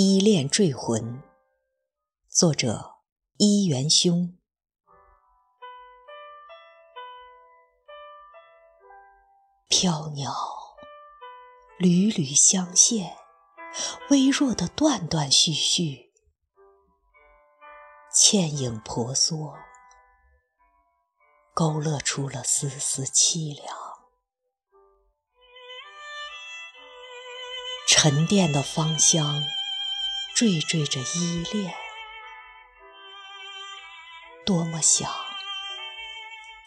依恋坠魂，作者一元兄。飘鸟缕缕相现，微弱的断断续续，倩影婆娑，勾勒出了丝丝凄凉。沉淀的芳香，缀缀着依恋。多么想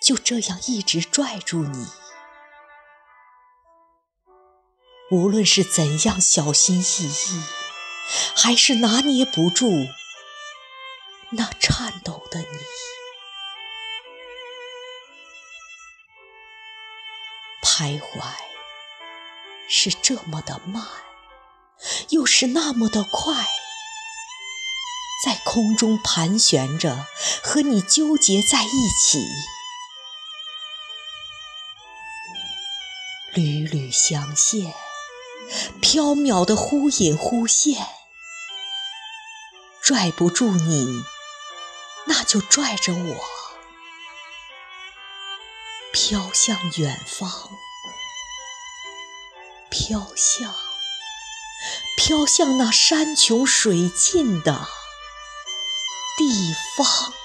就这样一直拽住你，无论是怎样小心翼翼，还是拿捏不住那颤抖的你，徘徊是这么的慢。又是那么的快，在空中盘旋着，和你纠结在一起，缕缕相线，缥缈的忽隐忽现，拽不住你，那就拽着我，飘向远方，飘向。飘向那山穷水尽的地方。